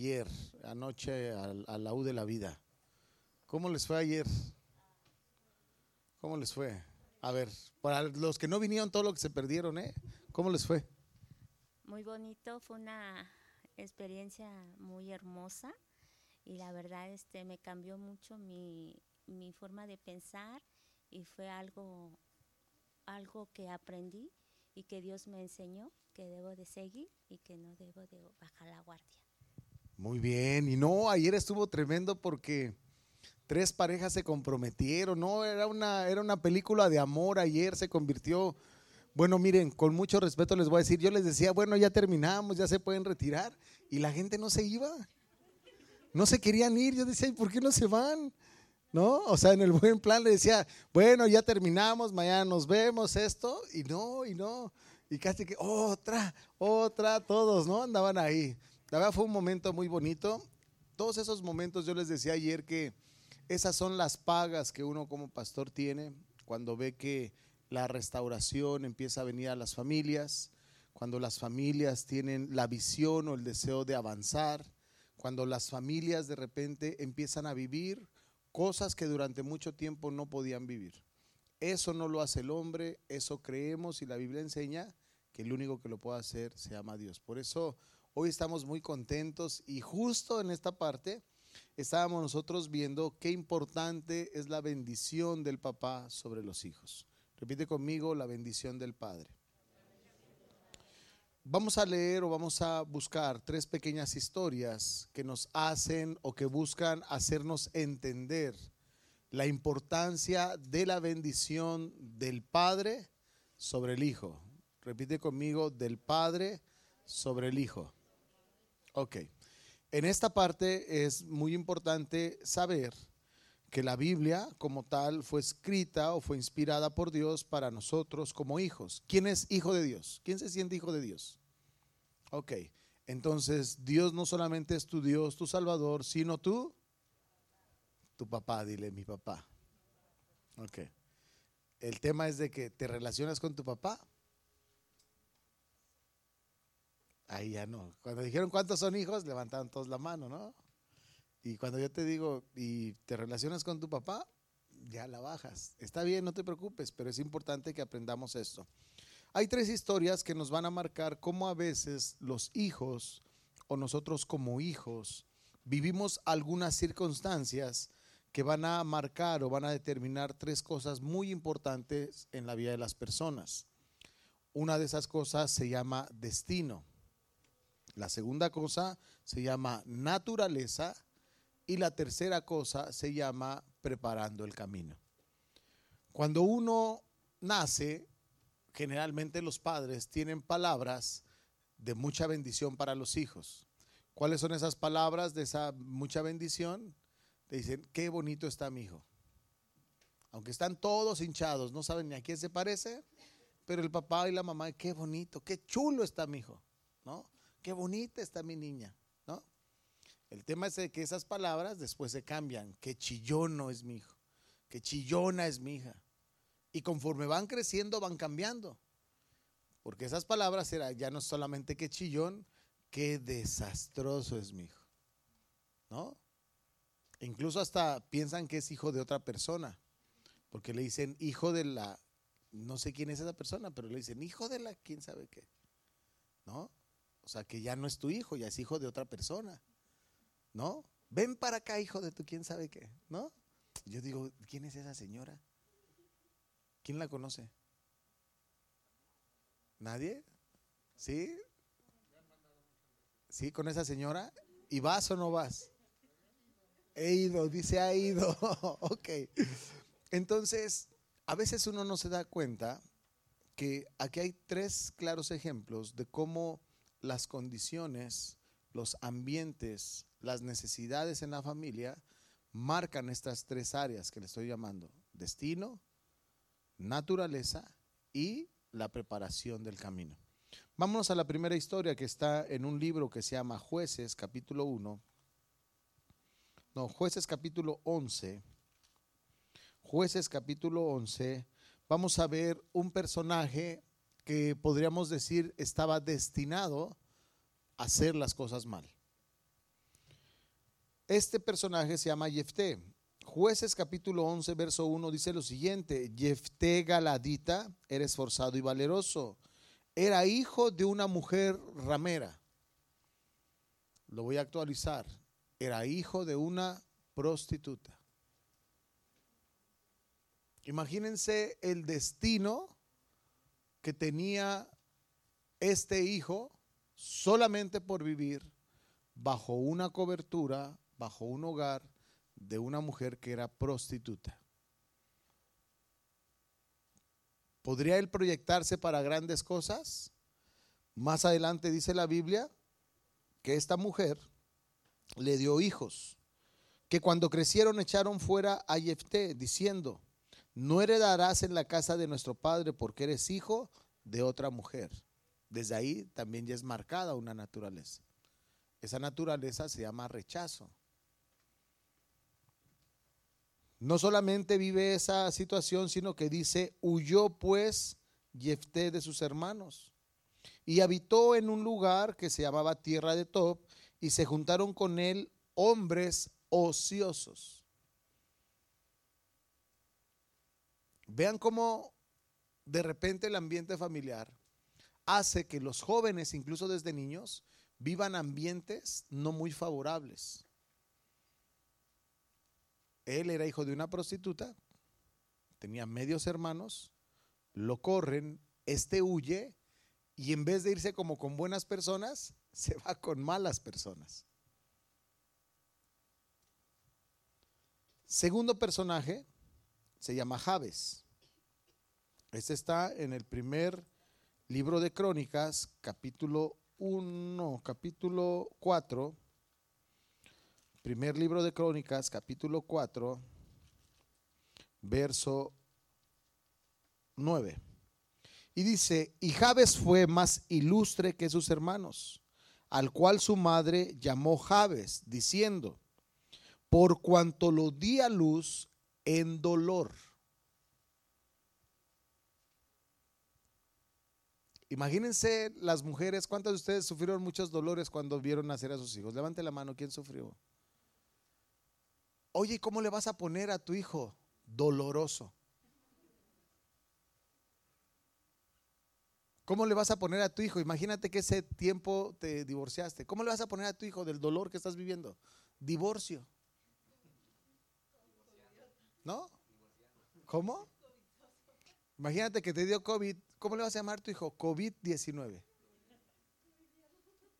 ayer, anoche, al, a la U de la vida. ¿Cómo les fue ayer? ¿Cómo les fue? A ver, para los que no vinieron, todo lo que se perdieron, ¿eh? ¿Cómo les fue? Muy bonito, fue una experiencia muy hermosa y la verdad este me cambió mucho mi, mi forma de pensar y fue algo algo que aprendí y que Dios me enseñó que debo de seguir y que no debo de bajar la guardia. Muy bien, y no, ayer estuvo tremendo porque tres parejas se comprometieron, no, era una, era una película de amor, ayer se convirtió, bueno, miren, con mucho respeto les voy a decir, yo les decía, bueno, ya terminamos, ya se pueden retirar, y la gente no se iba, no se querían ir, yo decía, ¿y por qué no se van? ¿No? O sea, en el buen plan le decía, bueno, ya terminamos, mañana nos vemos, esto, y no, y no, y casi que otra, otra, todos, ¿no? Andaban ahí. La verdad fue un momento muy bonito. Todos esos momentos, yo les decía ayer que esas son las pagas que uno como pastor tiene cuando ve que la restauración empieza a venir a las familias, cuando las familias tienen la visión o el deseo de avanzar, cuando las familias de repente empiezan a vivir cosas que durante mucho tiempo no podían vivir. Eso no lo hace el hombre, eso creemos y la Biblia enseña que el único que lo puede hacer se llama Dios. Por eso Hoy estamos muy contentos y justo en esta parte estábamos nosotros viendo qué importante es la bendición del papá sobre los hijos. Repite conmigo la bendición del padre. Vamos a leer o vamos a buscar tres pequeñas historias que nos hacen o que buscan hacernos entender la importancia de la bendición del padre sobre el hijo. Repite conmigo, del padre sobre el hijo. Ok. En esta parte es muy importante saber que la Biblia como tal fue escrita o fue inspirada por Dios para nosotros como hijos. ¿Quién es hijo de Dios? ¿Quién se siente hijo de Dios? Ok. Entonces Dios no solamente es tu Dios, tu Salvador, sino tú, tu papá, dile mi papá. Ok. El tema es de que te relacionas con tu papá. Ahí ya no. Cuando dijeron cuántos son hijos, levantaron todos la mano, ¿no? Y cuando yo te digo, y te relacionas con tu papá, ya la bajas. Está bien, no te preocupes, pero es importante que aprendamos esto. Hay tres historias que nos van a marcar cómo a veces los hijos o nosotros como hijos vivimos algunas circunstancias que van a marcar o van a determinar tres cosas muy importantes en la vida de las personas. Una de esas cosas se llama destino. La segunda cosa se llama naturaleza y la tercera cosa se llama preparando el camino. Cuando uno nace, generalmente los padres tienen palabras de mucha bendición para los hijos. ¿Cuáles son esas palabras de esa mucha bendición? Te dicen, qué bonito está mi hijo. Aunque están todos hinchados, no saben ni a quién se parece, pero el papá y la mamá, qué bonito, qué chulo está mi hijo, ¿no? Qué bonita está mi niña, ¿no? El tema es que esas palabras después se cambian, qué chillono es mi hijo, qué chillona es mi hija. Y conforme van creciendo van cambiando. Porque esas palabras eran ya no solamente qué chillón, qué desastroso es mi hijo. ¿No? Incluso hasta piensan que es hijo de otra persona. Porque le dicen hijo de la, no sé quién es esa persona, pero le dicen hijo de la, quién sabe qué. ¿No? O sea, que ya no es tu hijo, ya es hijo de otra persona. ¿No? Ven para acá, hijo de tu quién sabe qué. ¿No? Yo digo, ¿quién es esa señora? ¿Quién la conoce? ¿Nadie? ¿Sí? ¿Sí con esa señora? ¿Y vas o no vas? He ido, dice ha ido. ok. Entonces, a veces uno no se da cuenta que aquí hay tres claros ejemplos de cómo las condiciones, los ambientes, las necesidades en la familia marcan estas tres áreas que le estoy llamando. Destino, naturaleza y la preparación del camino. Vámonos a la primera historia que está en un libro que se llama Jueces capítulo 1. No, Jueces capítulo 11. Jueces capítulo 11. Vamos a ver un personaje que podríamos decir estaba destinado a hacer las cosas mal. Este personaje se llama Jefté. Jueces capítulo 11, verso 1 dice lo siguiente, Jefté Galadita era esforzado y valeroso. Era hijo de una mujer ramera. Lo voy a actualizar. Era hijo de una prostituta. Imagínense el destino que tenía este hijo solamente por vivir bajo una cobertura, bajo un hogar de una mujer que era prostituta. ¿Podría él proyectarse para grandes cosas? Más adelante dice la Biblia que esta mujer le dio hijos, que cuando crecieron echaron fuera a Jefté, diciendo, no heredarás en la casa de nuestro padre porque eres hijo de otra mujer. Desde ahí también ya es marcada una naturaleza. Esa naturaleza se llama rechazo. No solamente vive esa situación, sino que dice, huyó pues Jefté de sus hermanos y habitó en un lugar que se llamaba Tierra de Top y se juntaron con él hombres ociosos. Vean cómo de repente el ambiente familiar hace que los jóvenes, incluso desde niños, vivan ambientes no muy favorables. Él era hijo de una prostituta, tenía medios hermanos, lo corren, este huye y en vez de irse como con buenas personas, se va con malas personas. Segundo personaje se llama Javes. Este está en el primer libro de Crónicas, capítulo 1, capítulo 4. Primer libro de Crónicas, capítulo 4, verso 9. Y dice, y Jabes fue más ilustre que sus hermanos, al cual su madre llamó Jabes, diciendo, por cuanto lo di a luz en dolor. Imagínense las mujeres, ¿cuántas de ustedes sufrieron muchos dolores cuando vieron nacer a sus hijos? Levante la mano, ¿quién sufrió? Oye, ¿cómo le vas a poner a tu hijo? Doloroso. ¿Cómo le vas a poner a tu hijo? Imagínate que ese tiempo te divorciaste. ¿Cómo le vas a poner a tu hijo del dolor que estás viviendo? Divorcio. ¿No? ¿Cómo? Imagínate que te dio COVID. ¿Cómo le vas a llamar a tu hijo? COVID-19.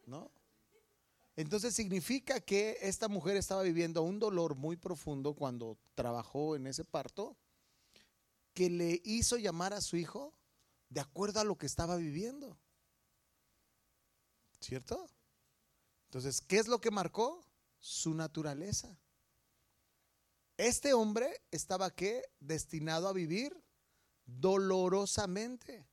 ¿No? Entonces significa que esta mujer estaba viviendo un dolor muy profundo cuando trabajó en ese parto, que le hizo llamar a su hijo de acuerdo a lo que estaba viviendo. ¿Cierto? Entonces, ¿qué es lo que marcó? Su naturaleza. Este hombre estaba qué? Destinado a vivir dolorosamente.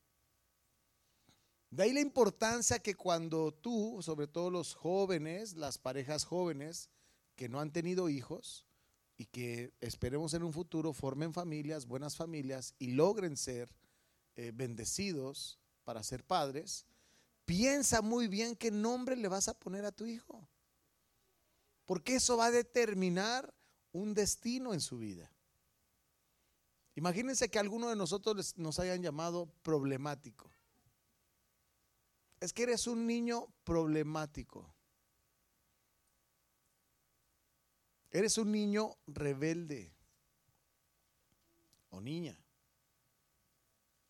De ahí la importancia que cuando tú, sobre todo los jóvenes, las parejas jóvenes que no han tenido hijos y que esperemos en un futuro formen familias, buenas familias y logren ser eh, bendecidos para ser padres, piensa muy bien qué nombre le vas a poner a tu hijo. Porque eso va a determinar un destino en su vida. Imagínense que alguno de nosotros nos hayan llamado problemático. Es que eres un niño problemático. Eres un niño rebelde o niña.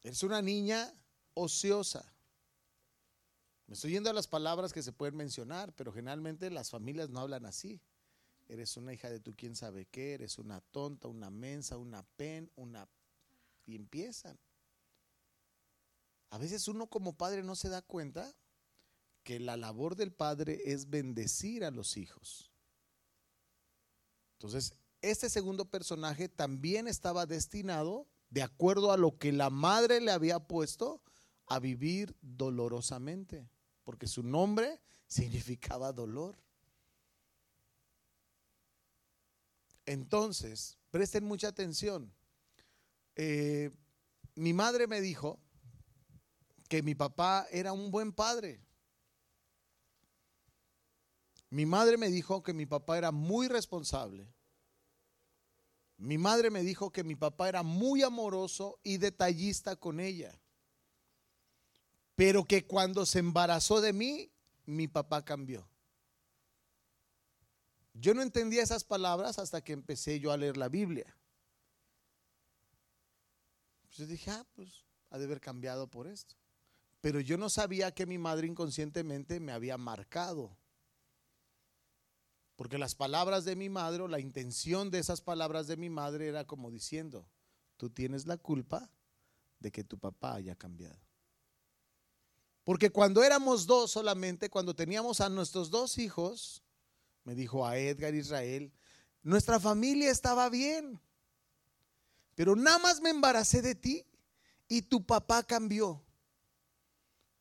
Eres una niña ociosa. Me estoy yendo a las palabras que se pueden mencionar, pero generalmente las familias no hablan así. Eres una hija de tú quién sabe qué, eres una tonta, una mensa, una pen, una... Y empiezan. A veces uno como padre no se da cuenta que la labor del padre es bendecir a los hijos. Entonces, este segundo personaje también estaba destinado de acuerdo a lo que la madre le había puesto a vivir dolorosamente, porque su nombre significaba dolor. Entonces, presten mucha atención. Eh, mi madre me dijo que mi papá era un buen padre. Mi madre me dijo que mi papá era muy responsable. Mi madre me dijo que mi papá era muy amoroso y detallista con ella. Pero que cuando se embarazó de mí, mi papá cambió. Yo no entendía esas palabras hasta que empecé yo a leer la Biblia. Pues yo dije, ah, pues ha de haber cambiado por esto. Pero yo no sabía que mi madre inconscientemente me había marcado. Porque las palabras de mi madre o la intención de esas palabras de mi madre era como diciendo, tú tienes la culpa de que tu papá haya cambiado. Porque cuando éramos dos solamente, cuando teníamos a nuestros dos hijos, me dijo a Edgar Israel, nuestra familia estaba bien, pero nada más me embaracé de ti y tu papá cambió.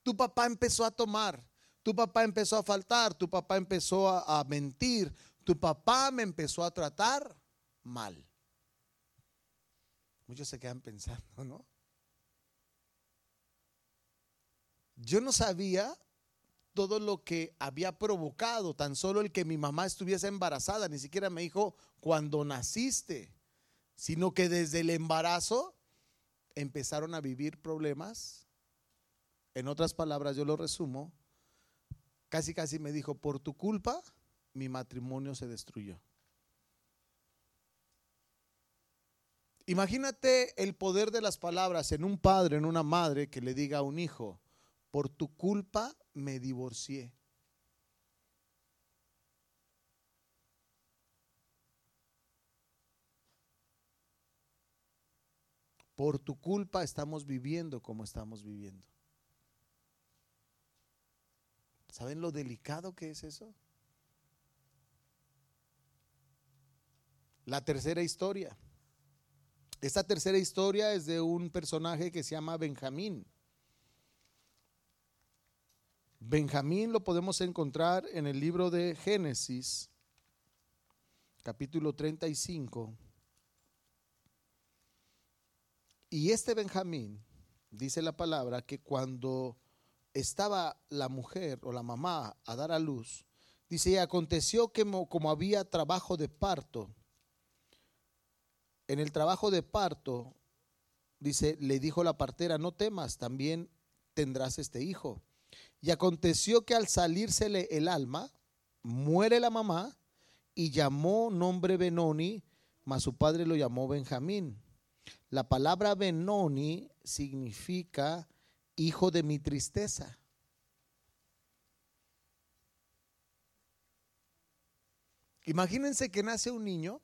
Tu papá empezó a tomar, tu papá empezó a faltar, tu papá empezó a, a mentir, tu papá me empezó a tratar mal. Muchos se quedan pensando, ¿no? Yo no sabía todo lo que había provocado, tan solo el que mi mamá estuviese embarazada, ni siquiera me dijo cuando naciste, sino que desde el embarazo empezaron a vivir problemas. En otras palabras, yo lo resumo, casi casi me dijo, por tu culpa mi matrimonio se destruyó. Imagínate el poder de las palabras en un padre, en una madre que le diga a un hijo, por tu culpa me divorcié. Por tu culpa estamos viviendo como estamos viviendo. ¿Saben lo delicado que es eso? La tercera historia. Esta tercera historia es de un personaje que se llama Benjamín. Benjamín lo podemos encontrar en el libro de Génesis, capítulo 35. Y este Benjamín, dice la palabra, que cuando estaba la mujer o la mamá a dar a luz, dice, y aconteció que como había trabajo de parto, en el trabajo de parto, dice, le dijo la partera, no temas, también tendrás este hijo. Y aconteció que al salírsele el alma, muere la mamá y llamó nombre Benoni, mas su padre lo llamó Benjamín. La palabra Benoni significa hijo de mi tristeza. Imagínense que nace un niño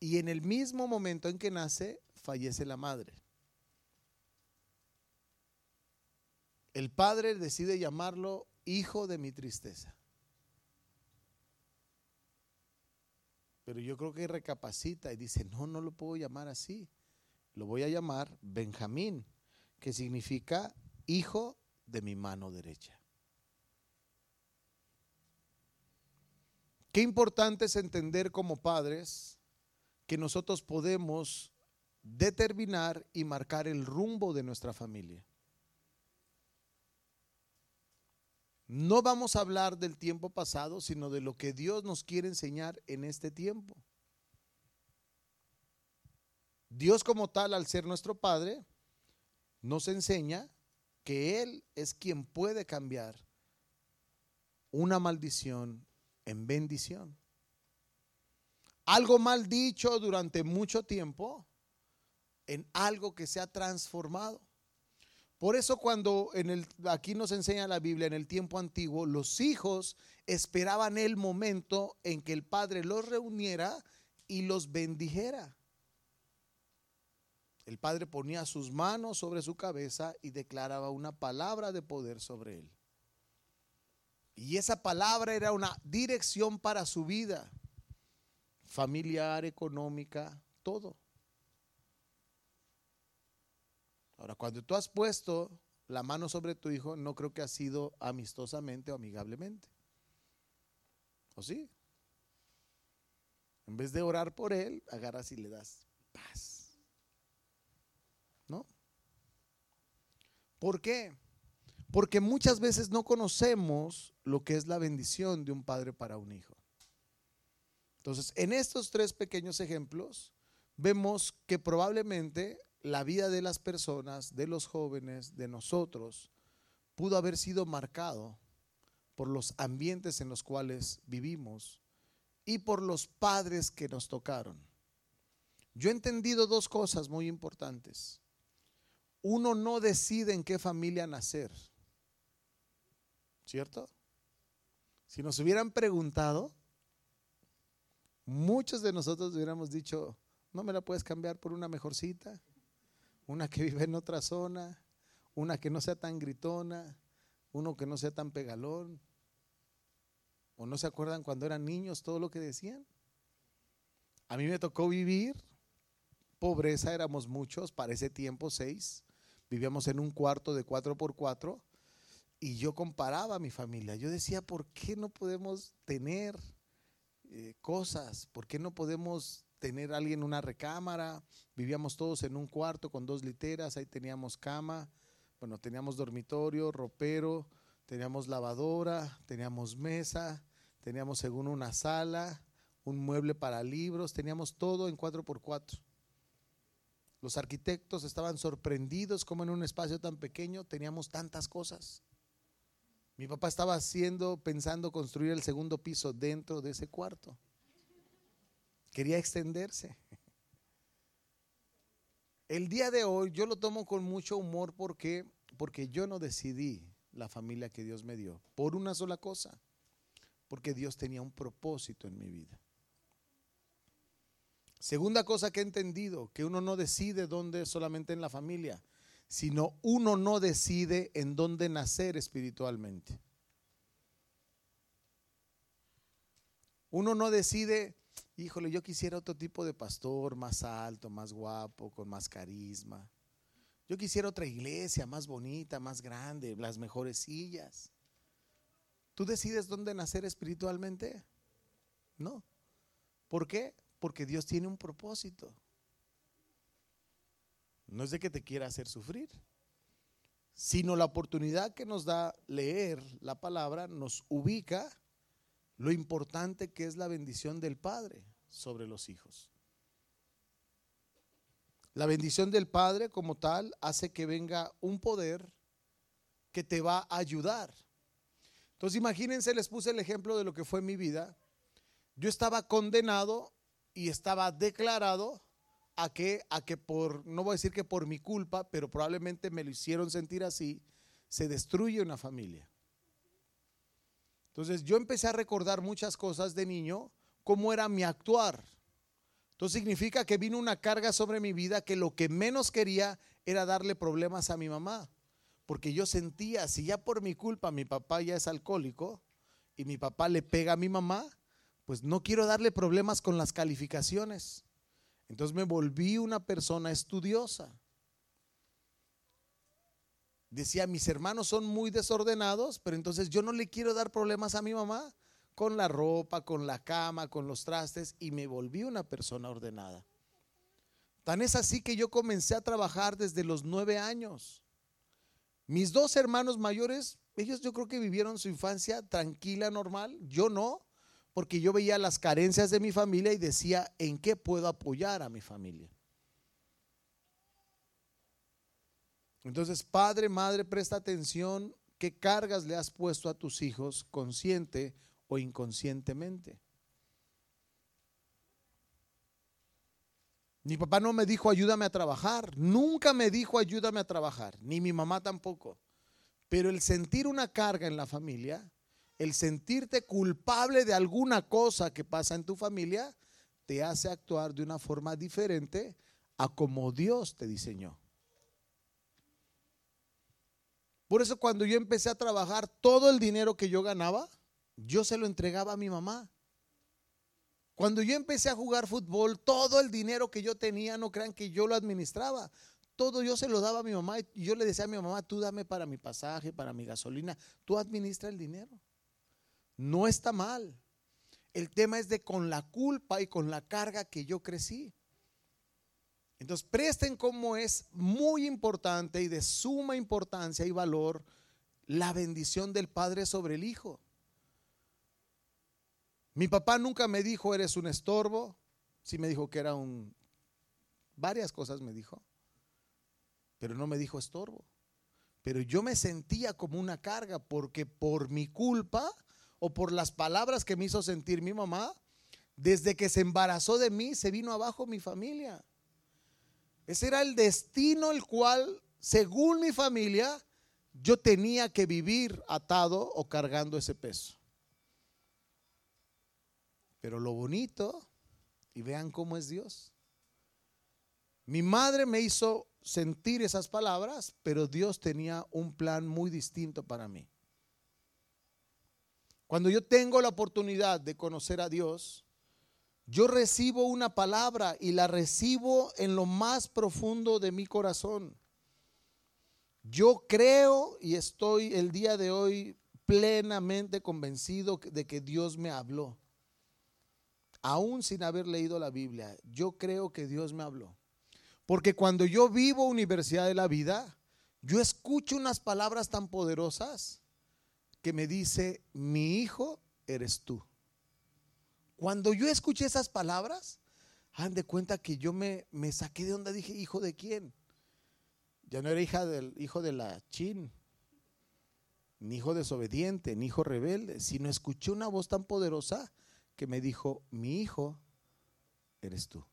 y en el mismo momento en que nace fallece la madre. El padre decide llamarlo hijo de mi tristeza. Pero yo creo que recapacita y dice, no, no lo puedo llamar así. Lo voy a llamar Benjamín, que significa hijo de mi mano derecha. Qué importante es entender como padres que nosotros podemos determinar y marcar el rumbo de nuestra familia. No vamos a hablar del tiempo pasado, sino de lo que Dios nos quiere enseñar en este tiempo. Dios como tal, al ser nuestro Padre, nos enseña que Él es quien puede cambiar una maldición en bendición. Algo mal dicho durante mucho tiempo en algo que se ha transformado. Por eso cuando aquí nos enseña la Biblia, en el tiempo antiguo, los hijos esperaban el momento en que el padre los reuniera y los bendijera. El padre ponía sus manos sobre su cabeza y declaraba una palabra de poder sobre él. Y esa palabra era una dirección para su vida, familiar, económica, todo. Ahora, cuando tú has puesto la mano sobre tu hijo, no creo que ha sido amistosamente o amigablemente. ¿O sí? En vez de orar por él, agarras y le das paz. ¿No? ¿Por qué? Porque muchas veces no conocemos lo que es la bendición de un padre para un hijo. Entonces, en estos tres pequeños ejemplos, vemos que probablemente la vida de las personas, de los jóvenes, de nosotros, pudo haber sido marcado por los ambientes en los cuales vivimos y por los padres que nos tocaron. Yo he entendido dos cosas muy importantes. Uno no decide en qué familia nacer, ¿cierto? Si nos hubieran preguntado, muchos de nosotros hubiéramos dicho, no me la puedes cambiar por una mejorcita, una que vive en otra zona, una que no sea tan gritona, uno que no sea tan pegalón. ¿O no se acuerdan cuando eran niños todo lo que decían? A mí me tocó vivir pobreza, éramos muchos, para ese tiempo seis, vivíamos en un cuarto de cuatro por cuatro y yo comparaba a mi familia. Yo decía, ¿por qué no podemos tener eh, cosas? ¿Por qué no podemos tener alguien en una recámara? Vivíamos todos en un cuarto con dos literas, ahí teníamos cama, bueno, teníamos dormitorio, ropero, teníamos lavadora, teníamos mesa, teníamos según una sala, un mueble para libros, teníamos todo en 4x4. Los arquitectos estaban sorprendidos como en un espacio tan pequeño teníamos tantas cosas. Mi papá estaba haciendo, pensando construir el segundo piso dentro de ese cuarto. Quería extenderse. El día de hoy yo lo tomo con mucho humor porque porque yo no decidí la familia que Dios me dio por una sola cosa, porque Dios tenía un propósito en mi vida. Segunda cosa que he entendido, que uno no decide dónde solamente en la familia, sino uno no decide en dónde nacer espiritualmente. Uno no decide, híjole, yo quisiera otro tipo de pastor, más alto, más guapo, con más carisma. Yo quisiera otra iglesia más bonita, más grande, las mejores sillas. ¿Tú decides dónde nacer espiritualmente? No. ¿Por qué? Porque Dios tiene un propósito. No es de que te quiera hacer sufrir, sino la oportunidad que nos da leer la palabra nos ubica lo importante que es la bendición del Padre sobre los hijos. La bendición del Padre como tal hace que venga un poder que te va a ayudar. Entonces imagínense, les puse el ejemplo de lo que fue mi vida. Yo estaba condenado y estaba declarado a que, a que por, no voy a decir que por mi culpa, pero probablemente me lo hicieron sentir así, se destruye una familia. Entonces yo empecé a recordar muchas cosas de niño, cómo era mi actuar. Entonces significa que vino una carga sobre mi vida que lo que menos quería era darle problemas a mi mamá. Porque yo sentía, si ya por mi culpa mi papá ya es alcohólico y mi papá le pega a mi mamá, pues no quiero darle problemas con las calificaciones. Entonces me volví una persona estudiosa. Decía, mis hermanos son muy desordenados, pero entonces yo no le quiero dar problemas a mi mamá con la ropa, con la cama, con los trastes y me volví una persona ordenada. Tan es así que yo comencé a trabajar desde los nueve años. Mis dos hermanos mayores, ellos yo creo que vivieron su infancia tranquila, normal. Yo no porque yo veía las carencias de mi familia y decía, ¿en qué puedo apoyar a mi familia? Entonces, padre, madre, presta atención, ¿qué cargas le has puesto a tus hijos consciente o inconscientemente? Mi papá no me dijo ayúdame a trabajar, nunca me dijo ayúdame a trabajar, ni mi mamá tampoco. Pero el sentir una carga en la familia el sentirte culpable de alguna cosa que pasa en tu familia te hace actuar de una forma diferente a como Dios te diseñó. Por eso cuando yo empecé a trabajar, todo el dinero que yo ganaba, yo se lo entregaba a mi mamá. Cuando yo empecé a jugar fútbol, todo el dinero que yo tenía, no crean que yo lo administraba. Todo yo se lo daba a mi mamá y yo le decía a mi mamá, tú dame para mi pasaje, para mi gasolina, tú administra el dinero. No está mal. El tema es de con la culpa y con la carga que yo crecí. Entonces, presten como es muy importante y de suma importancia y valor la bendición del Padre sobre el Hijo. Mi papá nunca me dijo, eres un estorbo. Sí me dijo que era un... Varias cosas me dijo. Pero no me dijo estorbo. Pero yo me sentía como una carga porque por mi culpa o por las palabras que me hizo sentir mi mamá, desde que se embarazó de mí, se vino abajo mi familia. Ese era el destino el cual, según mi familia, yo tenía que vivir atado o cargando ese peso. Pero lo bonito, y vean cómo es Dios. Mi madre me hizo sentir esas palabras, pero Dios tenía un plan muy distinto para mí. Cuando yo tengo la oportunidad de conocer a Dios, yo recibo una palabra y la recibo en lo más profundo de mi corazón. Yo creo y estoy el día de hoy plenamente convencido de que Dios me habló. Aún sin haber leído la Biblia, yo creo que Dios me habló. Porque cuando yo vivo Universidad de la Vida, yo escucho unas palabras tan poderosas que me dice, mi hijo eres tú. Cuando yo escuché esas palabras, han de cuenta que yo me, me saqué de onda, dije, hijo de quién. Ya no era hija del hijo de la chin, ni hijo desobediente, ni hijo rebelde, sino escuché una voz tan poderosa que me dijo, mi hijo eres tú.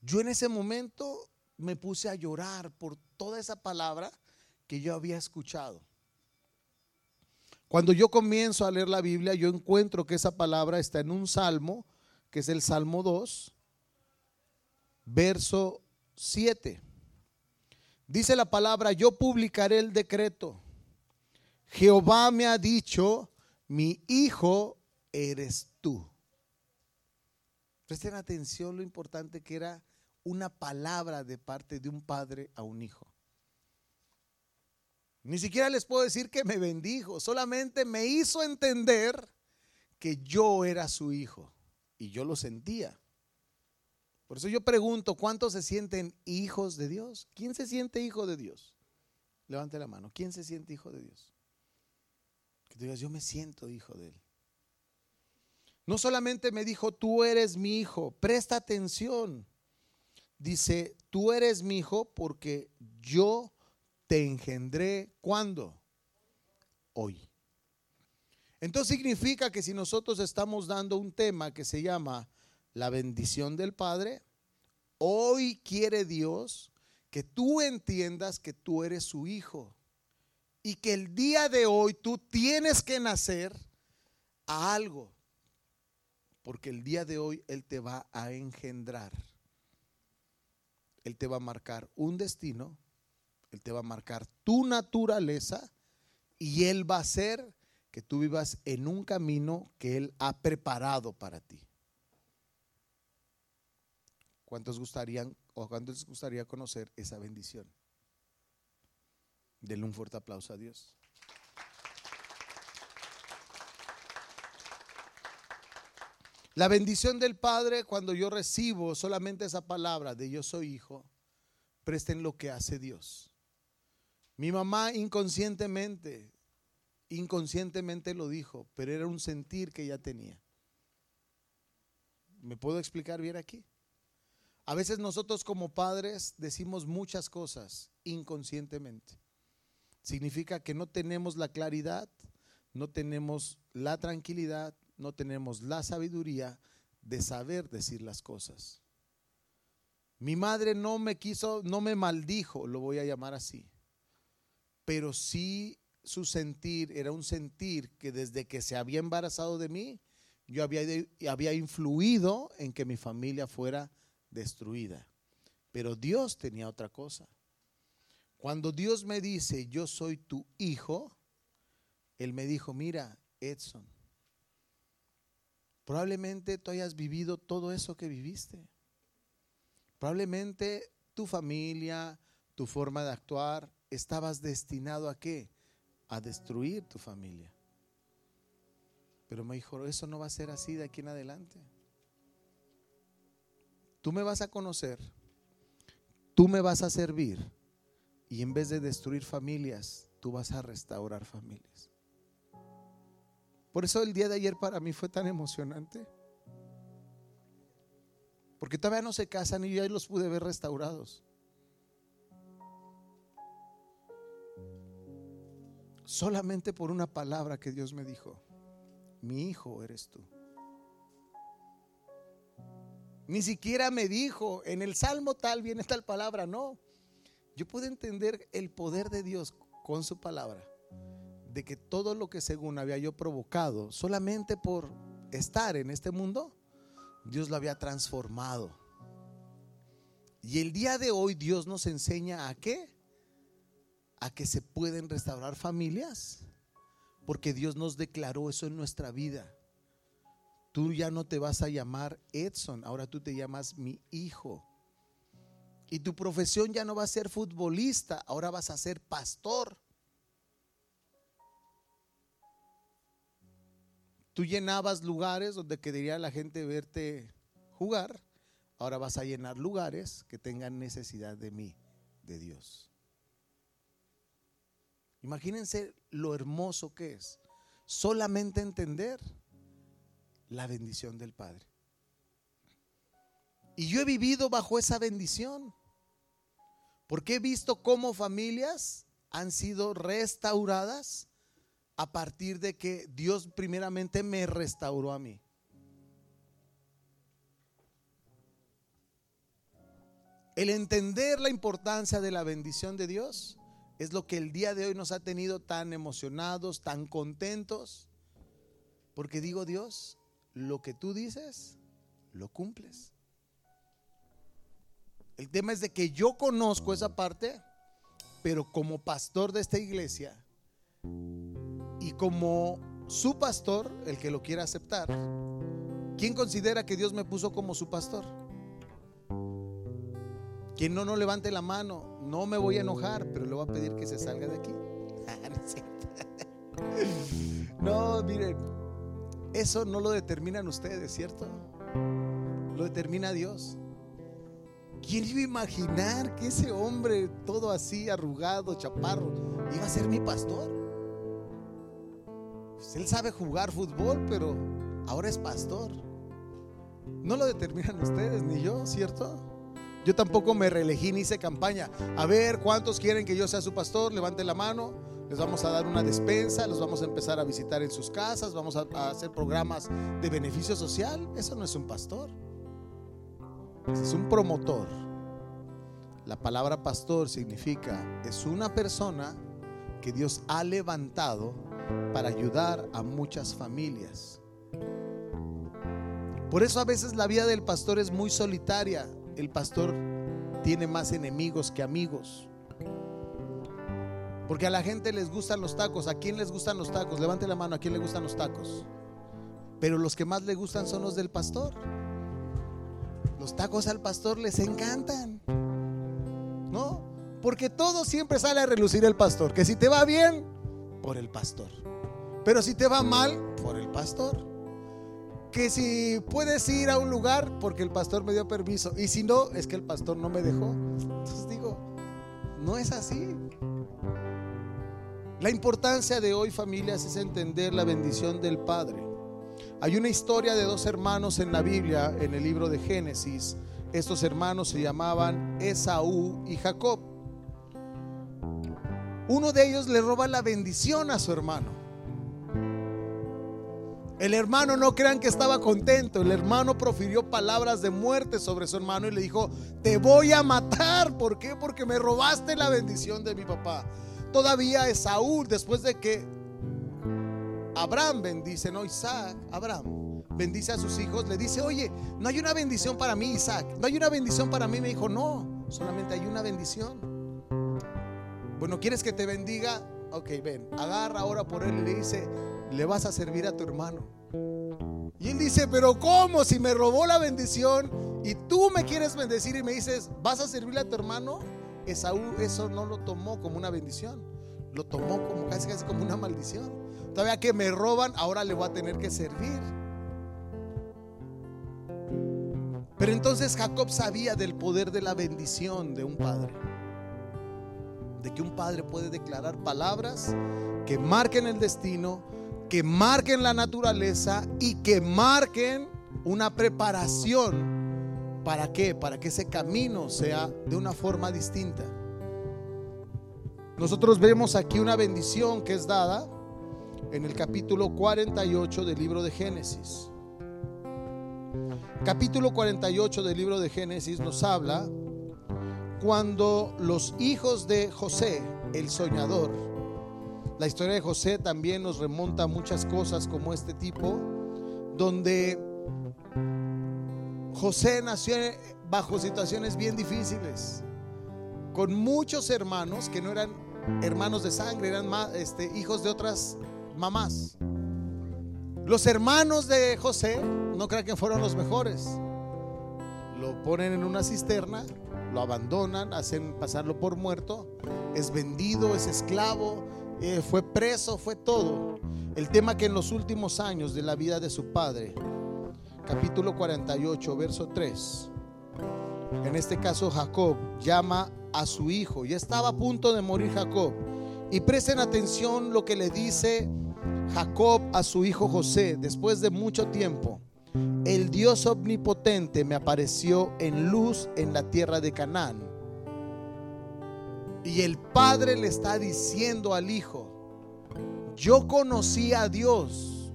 Yo en ese momento me puse a llorar por toda esa palabra que yo había escuchado. Cuando yo comienzo a leer la Biblia, yo encuentro que esa palabra está en un salmo, que es el Salmo 2, verso 7. Dice la palabra, yo publicaré el decreto. Jehová me ha dicho, mi hijo eres tú. Presten atención lo importante que era una palabra de parte de un padre a un hijo. Ni siquiera les puedo decir que me bendijo, solamente me hizo entender que yo era su hijo y yo lo sentía. Por eso yo pregunto, ¿cuántos se sienten hijos de Dios? ¿Quién se siente hijo de Dios? Levante la mano. ¿Quién se siente hijo de Dios? Que tú digas, yo me siento hijo de Él. No solamente me dijo, tú eres mi hijo, presta atención. Dice, tú eres mi hijo porque yo te engendré cuando? Hoy. Entonces significa que si nosotros estamos dando un tema que se llama la bendición del Padre, hoy quiere Dios que tú entiendas que tú eres su hijo y que el día de hoy tú tienes que nacer a algo, porque el día de hoy Él te va a engendrar. Él te va a marcar un destino él te va a marcar tu naturaleza y Él va a hacer que tú vivas en un camino que Él ha preparado para ti. ¿Cuántos gustarían o cuántos les gustaría conocer esa bendición? Denle un fuerte aplauso a Dios. La bendición del Padre cuando yo recibo solamente esa palabra de yo soy hijo, presten lo que hace Dios. Mi mamá inconscientemente, inconscientemente lo dijo, pero era un sentir que ella tenía. ¿Me puedo explicar bien aquí? A veces nosotros como padres decimos muchas cosas inconscientemente. Significa que no tenemos la claridad, no tenemos la tranquilidad, no tenemos la sabiduría de saber decir las cosas. Mi madre no me quiso, no me maldijo, lo voy a llamar así pero sí su sentir era un sentir que desde que se había embarazado de mí, yo había, había influido en que mi familia fuera destruida. Pero Dios tenía otra cosa. Cuando Dios me dice, yo soy tu hijo, Él me dijo, mira, Edson, probablemente tú hayas vivido todo eso que viviste. Probablemente tu familia, tu forma de actuar, estabas destinado a qué? A destruir tu familia. Pero me dijo, eso no va a ser así de aquí en adelante. Tú me vas a conocer, tú me vas a servir Y en vez de destruir familias, tú vas a restaurar familias. Por eso el día de ayer para mí fue tan emocionante. Porque todavía no se casan y ahí los pude ver restaurados. Solamente por una palabra que Dios me dijo, mi hijo eres tú. Ni siquiera me dijo, en el Salmo tal viene tal palabra, no. Yo pude entender el poder de Dios con su palabra, de que todo lo que según había yo provocado, solamente por estar en este mundo, Dios lo había transformado. Y el día de hoy Dios nos enseña a qué? A que se pueden restaurar familias, porque Dios nos declaró eso en nuestra vida. Tú ya no te vas a llamar Edson, ahora tú te llamas mi hijo. Y tu profesión ya no va a ser futbolista, ahora vas a ser pastor. Tú llenabas lugares donde quería la gente verte jugar, ahora vas a llenar lugares que tengan necesidad de mí, de Dios. Imagínense lo hermoso que es solamente entender la bendición del Padre. Y yo he vivido bajo esa bendición. Porque he visto cómo familias han sido restauradas a partir de que Dios primeramente me restauró a mí. El entender la importancia de la bendición de Dios es lo que el día de hoy nos ha tenido tan emocionados, tan contentos. Porque digo, Dios, lo que tú dices, lo cumples. El tema es de que yo conozco esa parte, pero como pastor de esta iglesia y como su pastor, el que lo quiera aceptar, ¿quién considera que Dios me puso como su pastor? Quien no, no levante la mano, no me voy a enojar, pero le voy a pedir que se salga de aquí. no, miren, eso no lo determinan ustedes, ¿cierto? Lo determina Dios. ¿Quién iba a imaginar que ese hombre todo así, arrugado, chaparro, iba a ser mi pastor? Pues él sabe jugar fútbol, pero ahora es pastor. No lo determinan ustedes, ni yo, ¿cierto? Yo tampoco me reelegí ni hice campaña. A ver, ¿cuántos quieren que yo sea su pastor? Levante la mano les vamos a dar una despensa, los vamos a empezar a visitar en sus casas, vamos a, hacer programas de beneficio social. Eso no es un pastor, es un promotor. La palabra pastor significa, es una persona que Dios ha levantado para ayudar a muchas familias. Por eso a veces la vida del pastor es muy solitaria. El pastor tiene más enemigos que amigos. Porque a la gente les gustan los tacos. ¿A quién les gustan los tacos? Levante la mano, ¿a quién le gustan los tacos? Pero los que más le gustan son los del pastor. Los tacos al pastor les encantan. ¿No? Porque todo siempre sale a relucir el pastor. Que si te va bien, por el pastor. Pero si te va mal, por el pastor. Que si puedes ir a un lugar, porque el pastor me dio permiso. Y si no, es que el pastor no me dejó. Entonces digo, no es así. La importancia de hoy, familias, es entender la bendición del Padre. Hay una historia de dos hermanos en la Biblia, en el libro de Génesis. Estos hermanos se llamaban Esaú y Jacob. Uno de ellos le roba la bendición a su hermano. El hermano no crean que estaba contento. El hermano profirió palabras de muerte sobre su hermano y le dijo, te voy a matar. ¿Por qué? Porque me robaste la bendición de mi papá. Todavía Esaú, después de que Abraham bendice, no Isaac, Abraham bendice a sus hijos, le dice, oye, no hay una bendición para mí, Isaac, no hay una bendición para mí. Me dijo, no, solamente hay una bendición. Bueno, ¿quieres que te bendiga? Ok, ven, agarra ahora por él y le dice, le vas a servir a tu hermano. Y él dice, pero ¿cómo? Si me robó la bendición y tú me quieres bendecir y me dices, ¿vas a servirle a tu hermano? Esaú eso no lo tomó como una bendición, lo tomó como casi casi como una maldición. Todavía que me roban, ahora le voy a tener que servir. Pero entonces Jacob sabía del poder de la bendición de un padre. de que un padre puede declarar palabras que marquen el destino, que marquen la naturaleza y que marquen una preparación. ¿Para qué? Para que ese camino sea de una forma distinta. Nosotros vemos aquí una bendición que es dada en el capítulo 48 del libro de Génesis. Capítulo 48 del libro de Génesis nos habla cuando los hijos de José, el soñador, la historia de José también nos remonta a muchas cosas como este tipo, donde José nació bajo situaciones bien difíciles, con muchos hermanos que no eran hermanos de sangre, eran este, hijos de otras mamás. Los hermanos de José no crean que fueron los mejores. Lo ponen en una cisterna, lo abandonan, hacen pasarlo por muerto, es vendido, es esclavo, eh, fue preso, fue todo. El tema que en los últimos años de la vida de su padre, capítulo 48, verso 3, en este caso Jacob llama a su hijo, ya estaba a punto de morir Jacob. Y presten atención lo que le dice Jacob a su hijo José después de mucho tiempo. El Dios omnipotente me apareció en luz en la tierra de Canaán. Y el padre le está diciendo al hijo, yo conocí a Dios.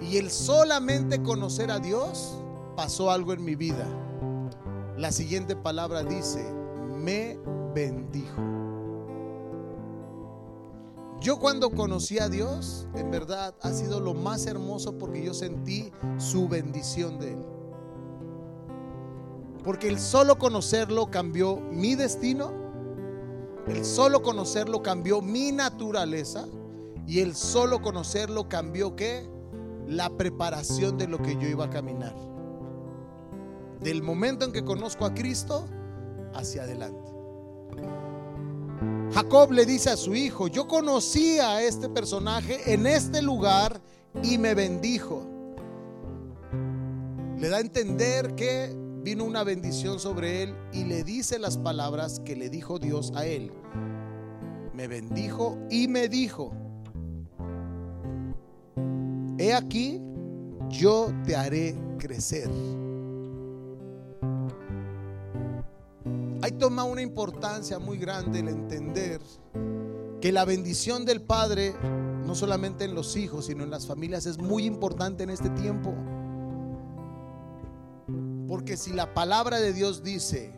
Y el solamente conocer a Dios pasó algo en mi vida. La siguiente palabra dice, me bendijo. Yo cuando conocí a Dios, en verdad ha sido lo más hermoso porque yo sentí su bendición de Él. Porque el solo conocerlo cambió mi destino, el solo conocerlo cambió mi naturaleza y el solo conocerlo cambió qué? La preparación de lo que yo iba a caminar. Del momento en que conozco a Cristo hacia adelante. Jacob le dice a su hijo, yo conocí a este personaje en este lugar y me bendijo. Le da a entender que vino una bendición sobre él y le dice las palabras que le dijo Dios a él. Me bendijo y me dijo, he aquí, yo te haré crecer. Ahí toma una importancia muy grande el entender que la bendición del Padre, no solamente en los hijos, sino en las familias, es muy importante en este tiempo. Porque si la palabra de Dios dice,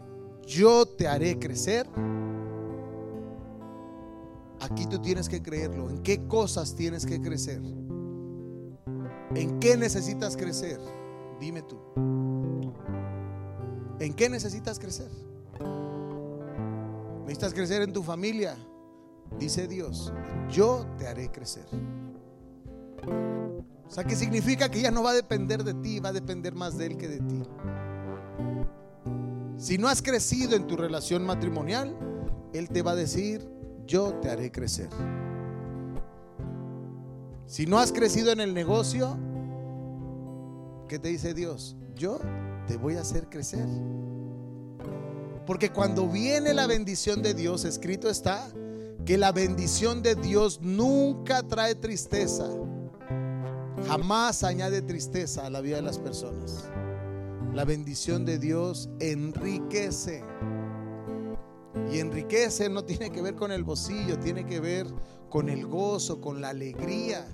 yo te haré crecer, aquí tú tienes que creerlo. ¿En qué cosas tienes que crecer? ¿En qué necesitas crecer? Dime tú. ¿En qué necesitas crecer? Necesitas crecer en tu familia. Dice Dios, yo te haré crecer. O sea, que significa que ya no va a depender de ti, va a depender más de Él que de ti. Si no has crecido en tu relación matrimonial, Él te va a decir, yo te haré crecer. Si no has crecido en el negocio, ¿qué te dice Dios? Yo te voy a hacer crecer. Porque cuando viene la bendición de Dios, escrito está que la bendición de Dios nunca trae tristeza. Jamás añade tristeza a la vida de las personas. La bendición de Dios enriquece. Y enriquece no tiene que ver con el bolsillo, tiene que ver con el gozo, con la alegría.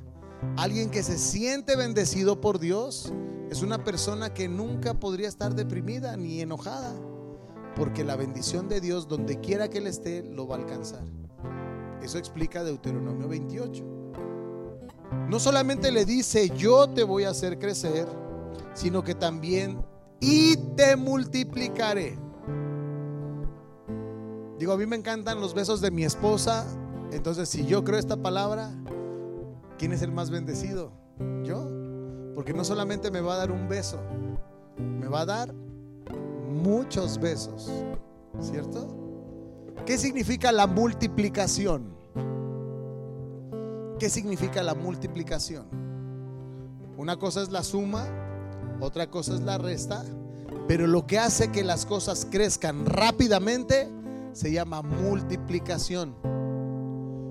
Alguien que se siente bendecido por Dios es una persona que nunca podría estar deprimida ni enojada porque la bendición de Dios, donde quiera que Él esté, lo va a alcanzar. Eso explica Deuteronomio 28. No solamente le dice, yo te voy a hacer crecer, sino que también, y te multiplicaré. Digo, a mí me encantan los besos de mi esposa, entonces si yo creo esta palabra, ¿quién es el más bendecido? Yo. Porque no solamente me va a dar un beso, me va a dar muchos besos, ¿cierto? ¿Qué significa la multiplicación? ¿Qué significa la multiplicación? Una cosa es la suma, otra cosa es la resta, pero lo que hace que las cosas crezcan rápidamente se llama multiplicación.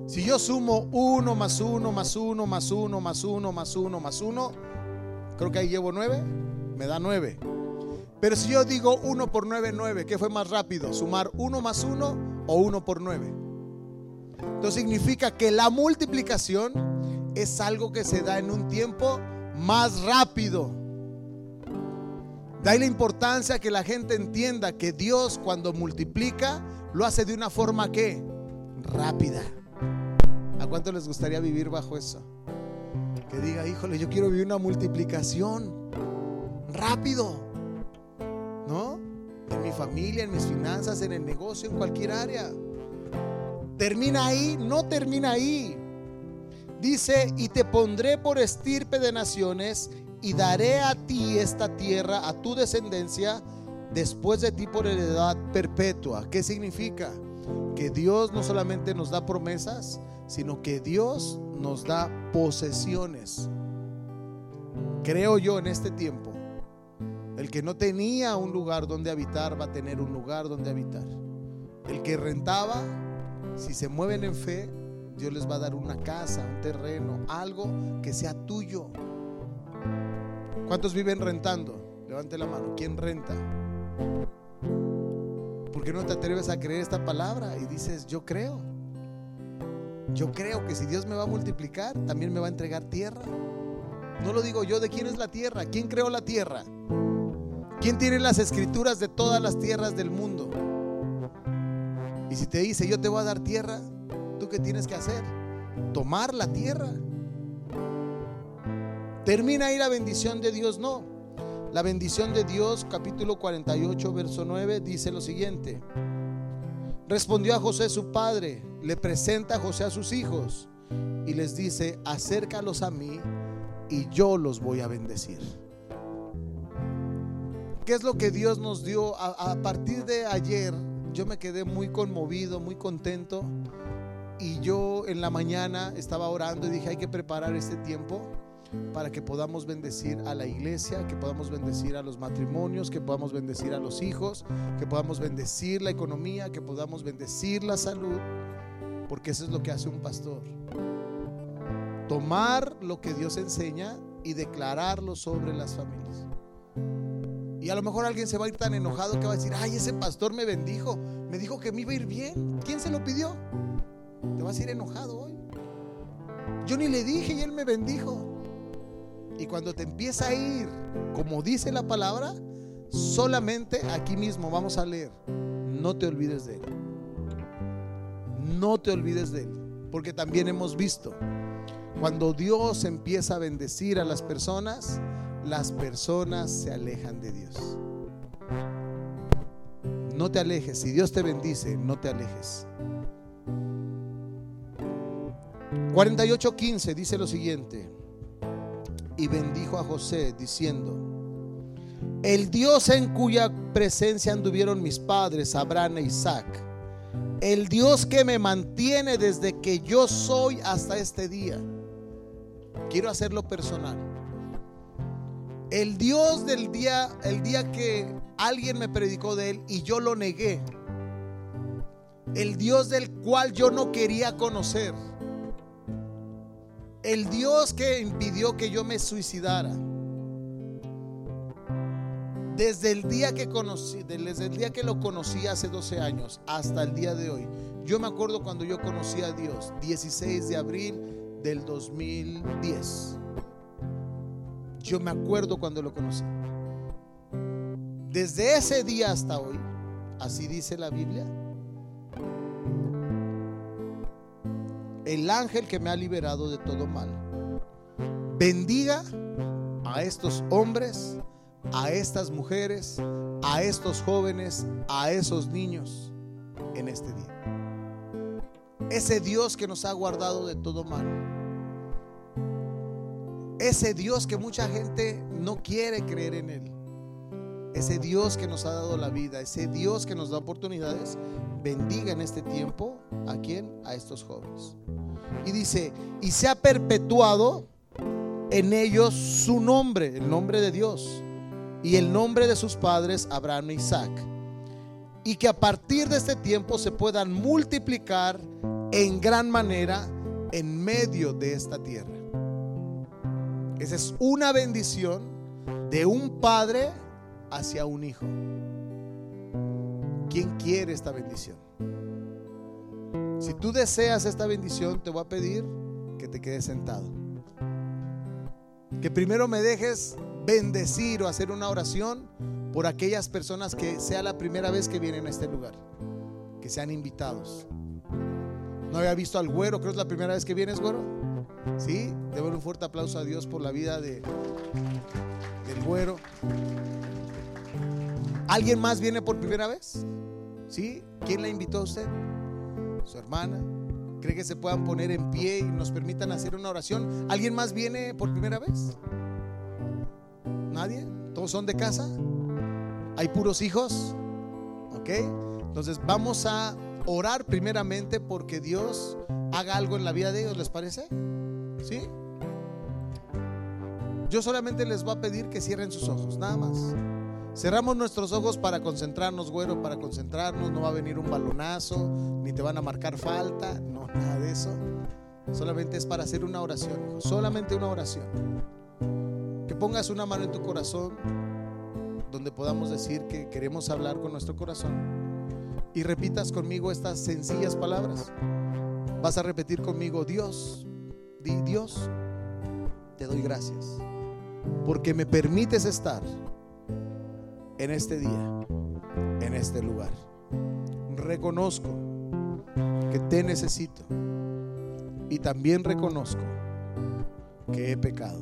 Si yo sumo 1 más 1 más 1 más 1 más 1 más 1 más 1, creo que ahí llevo 9, me da 9. Pero si yo digo 1 por 9, 9, ¿qué fue más rápido? ¿Sumar 1 más 1 o 1 por 9? Entonces significa que la multiplicación es algo que se da en un tiempo más rápido. Da la importancia que la gente entienda que Dios cuando multiplica lo hace de una forma que rápida. ¿A cuánto les gustaría vivir bajo eso? Que diga, híjole, yo quiero vivir una multiplicación rápido. ¿No? En mi familia, en mis finanzas, en el negocio, en cualquier área. Termina ahí, no termina ahí. Dice, y te pondré por estirpe de naciones y daré a ti esta tierra, a tu descendencia, después de ti por heredad perpetua. ¿Qué significa? Que Dios no solamente nos da promesas, sino que Dios nos da posesiones. Creo yo en este tiempo, el que no tenía un lugar donde habitar va a tener un lugar donde habitar. El que rentaba, si se mueven en fe, Dios les va a dar una casa, un terreno, algo que sea tuyo. ¿Cuántos viven rentando? Levante la mano. ¿Quién renta? ¿Por qué no te atreves a creer esta palabra y dices, yo creo? Yo creo que si Dios me va a multiplicar, también me va a entregar tierra. No lo digo yo, ¿de quién es la tierra? ¿Quién creó la tierra? ¿Quién tiene las escrituras de todas las tierras del mundo? Y si te dice, yo te voy a dar tierra, ¿tú qué tienes que hacer? Tomar la tierra. ¿Termina ahí la bendición de Dios? No. La bendición de Dios, capítulo 48, verso 9, dice lo siguiente. Respondió a José su padre, le presenta a José a sus hijos y les dice, acércalos a mí y yo los voy a bendecir. ¿Qué es lo que Dios nos dio? A, a, partir de ayer yo me quedé muy conmovido, muy contento y yo en la mañana estaba orando y dije, hay que preparar este tiempo para que podamos bendecir a la iglesia, que podamos bendecir a los matrimonios, que podamos bendecir a los hijos, que podamos bendecir la economía, que podamos bendecir la salud, porque eso es lo que hace un pastor. Tomar lo que Dios enseña y declararlo sobre las familias. Y a lo mejor alguien se va a ir tan enojado que va a decir, ay, ese pastor me bendijo, me dijo que me iba a ir bien. ¿Quién se lo pidió? Te vas a ir enojado hoy. Yo ni le dije y él me bendijo. Y cuando te empieza a ir, como dice la palabra, solamente aquí mismo vamos a leer, no te olvides de él. No te olvides de él. Porque también hemos visto, cuando Dios empieza a bendecir a las personas, las personas se alejan de Dios. No te alejes. Si Dios te bendice, no te alejes. 48.15 dice lo siguiente y bendijo a José diciendo, el Dios en cuya presencia anduvieron mis padres, Abraham e Isaac, el Dios que me mantiene desde que yo soy hasta este día. Quiero hacerlo personal. El Dios del día, el día que alguien me predicó de él y yo lo negué. El Dios del cual yo no quería conocer el Dios que impidió que yo me suicidara. Desde el día que conocí, desde el día que lo conocí hace 12 años hasta el día de hoy. Yo me acuerdo cuando yo conocí a Dios, 16 de abril del 2010. Yo me acuerdo cuando lo conocí. Desde ese día hasta hoy, así dice la Biblia, el ángel que me ha liberado de todo mal. Bendiga a estos hombres, a estas mujeres, a estos jóvenes, a esos niños en este día. Ese Dios que nos ha guardado de todo mal. Ese Dios que mucha gente no quiere creer en Él. Ese Dios que nos ha dado la vida, ese Dios que nos da oportunidades, bendiga en este tiempo a quién? A estos jóvenes. Y dice, y se ha perpetuado en ellos su nombre, el nombre de Dios, y el nombre de sus padres, Abraham e Isaac. y que a partir de este tiempo se puedan multiplicar en gran manera en medio de esta tierra. Esa es una bendición de un padre hacia un hijo. ¿Quién quiere esta bendición? Si tú deseas esta bendición, te voy a pedir que te quedes sentado. Que primero me dejes bendecir o hacer una oración por aquellas personas que sea la primera vez que vienen a este lugar, que sean invitados. No había visto al güero, creo que es la primera vez que vienes, güero. Sí, debo un fuerte aplauso a Dios por la vida de, del güero. ¿Alguien más viene por primera vez? ¿Sí? ¿Quién la invitó a usted? ¿Su hermana? ¿Cree que se puedan poner en pie y nos permitan hacer una oración? ¿Alguien más viene por primera vez? ¿Nadie? ¿Todos son de casa? ¿Hay puros hijos? ¿Ok? Entonces vamos a orar primeramente porque Dios haga algo en la vida de ellos, ¿les parece? ¿Sí? Yo solamente les voy a pedir que cierren sus ojos, nada más. Cerramos nuestros ojos para concentrarnos, güero, para concentrarnos. No va a venir un balonazo, ni te van a marcar falta, no, nada de eso. Solamente es para hacer una oración, hijo. Solamente una oración. Que pongas una mano en tu corazón donde podamos decir que queremos hablar con nuestro corazón. Y repitas conmigo estas sencillas palabras. Vas a repetir conmigo, Dios, di Dios, te doy gracias. Porque me permites estar en este día, en este lugar. Reconozco que te necesito y también reconozco que he pecado.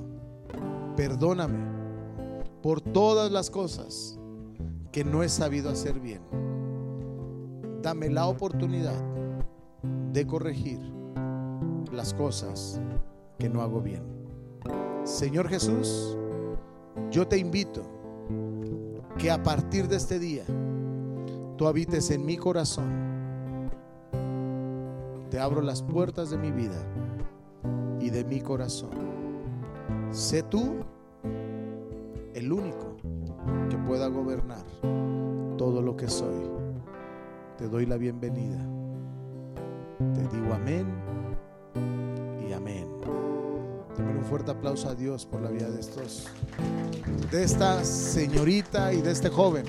Perdóname por todas las cosas que no he sabido hacer bien. Dame la oportunidad de corregir las cosas que no hago bien. Señor Jesús, yo te invito que a partir de este día tú habites en mi corazón. Te abro las puertas de mi vida y de mi corazón. Sé tú el único que pueda gobernar todo lo que soy. Te doy la bienvenida. Te digo amén y amén. Dame un fuerte aplauso a Dios por la vida de estos, de esta señorita y de este joven.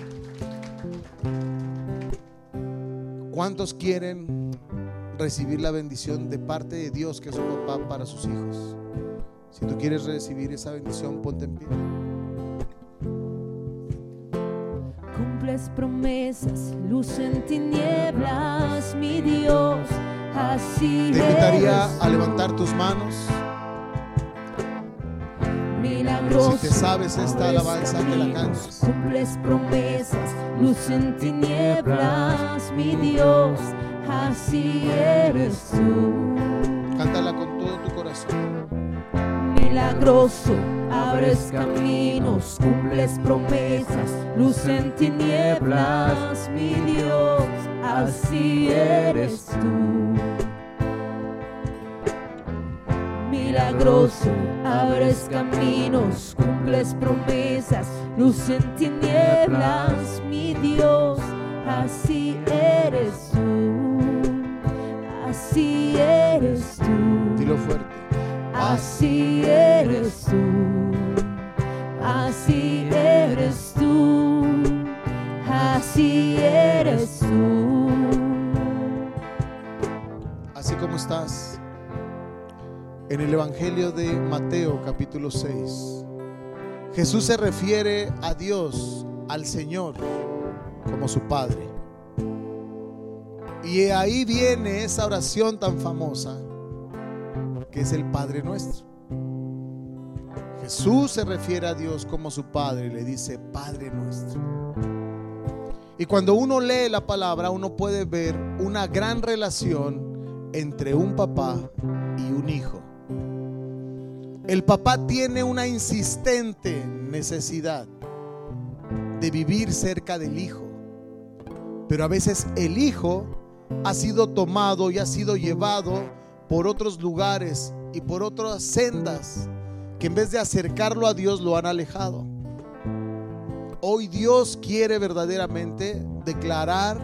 ¿Cuántos quieren recibir la bendición de parte de Dios que es su papá para sus hijos? Si tú quieres recibir esa bendición, ponte en pie. Cumples promesas, luz en tinieblas, mi Dios, así Te invitaría a levantar tus manos. Si te sabes esta alabanza, que la cantes. Cumples promesas, luz en tinieblas, mi Dios, así eres tú. Cántala con todo tu corazón. Milagroso, abres caminos, cumples promesas, luz en tinieblas, mi Dios, así eres tú. Milagroso, abres caminos, cumples promesas, luz en tinieblas, mi Dios, así eres tú, así eres tú. Dilo fuerte. Así eres tú, así eres tú, así eres tú. Así como estás en el Evangelio de Mateo capítulo 6. Jesús se refiere a Dios, al Señor, como su Padre. Y ahí viene esa oración tan famosa que es el Padre nuestro. Jesús se refiere a Dios como su Padre y le dice Padre nuestro. Y cuando uno lee la palabra, uno puede ver una gran relación entre un papá y un hijo. El papá tiene una insistente necesidad de vivir cerca del hijo. Pero a veces el hijo ha sido tomado y ha sido llevado por otros lugares y por otras sendas que en vez de acercarlo a Dios lo han alejado. Hoy Dios quiere verdaderamente declarar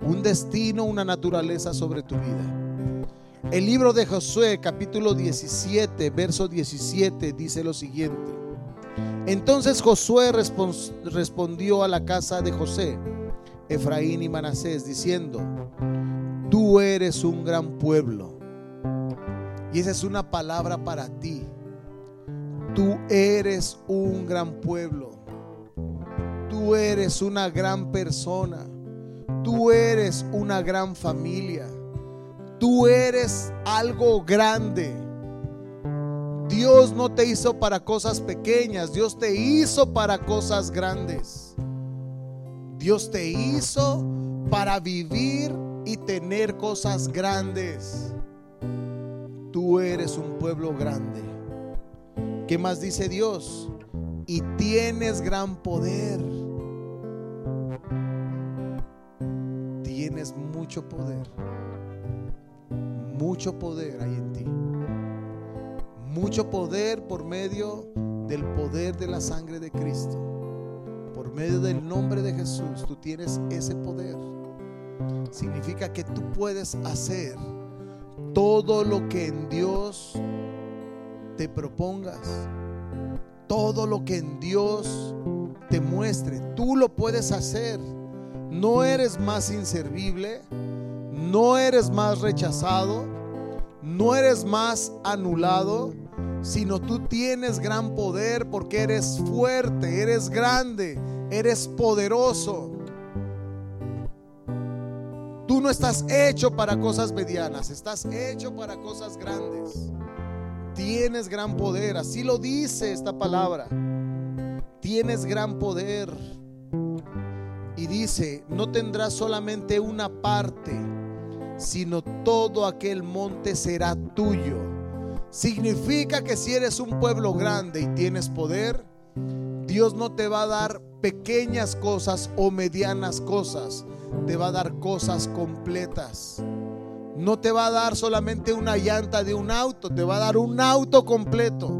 un destino, una naturaleza sobre tu vida. El libro de Josué, capítulo 17, verso 17, dice lo siguiente. Entonces Josué respondió a la casa de José, Efraín y Manasés, diciendo, tú eres un gran pueblo. Y esa es una palabra para ti. Tú eres un gran pueblo. Tú eres una gran persona. Tú eres una gran familia. Tú eres algo grande. Dios no te hizo para cosas pequeñas, Dios te hizo para cosas grandes. Dios te hizo para vivir y tener cosas grandes. Tú eres un pueblo grande. ¿Qué más dice Dios? Y tienes gran poder. Tienes mucho poder. Mucho poder hay en ti. Mucho poder por medio del poder de la sangre de Cristo. Por medio del nombre de Jesús, tú tienes ese poder. Significa que tú puedes hacer todo lo que en Dios te propongas. Todo lo que en Dios te muestre, tú lo puedes hacer. No eres más inservible, no eres más rechazado, no eres más anulado, sino tú tienes gran poder porque eres fuerte, eres grande, eres poderoso. Tú no estás hecho para cosas medianas, estás hecho para cosas grandes. Tienes gran poder, así lo dice esta palabra. Tienes gran poder. Y dice, no tendrás solamente una parte, sino todo aquel monte será tuyo. Significa que si eres un pueblo grande y tienes poder, Dios no te va a dar pequeñas cosas o medianas cosas, te va a dar cosas completas. No te va a dar solamente una llanta de un auto, te va a dar un auto completo.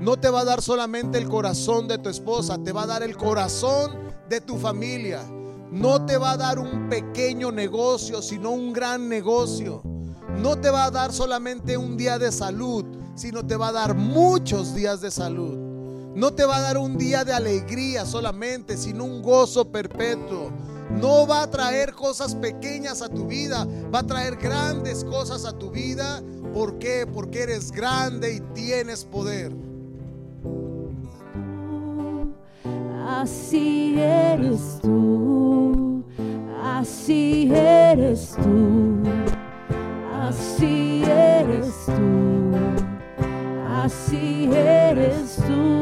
No te va a dar solamente el corazón de tu esposa, te va a dar el corazón de tu familia. No te va a dar un pequeño negocio, sino un gran negocio. No te va a dar solamente un día de salud, sino te va a dar muchos días de salud. No te va a dar un día de alegría solamente, sino un gozo perpetuo. No va a traer cosas pequeñas a tu vida, va a traer grandes cosas a tu vida. ¿Por qué? Porque eres grande y tienes poder. Así eres tú, así eres tú, así eres tú, así eres tú,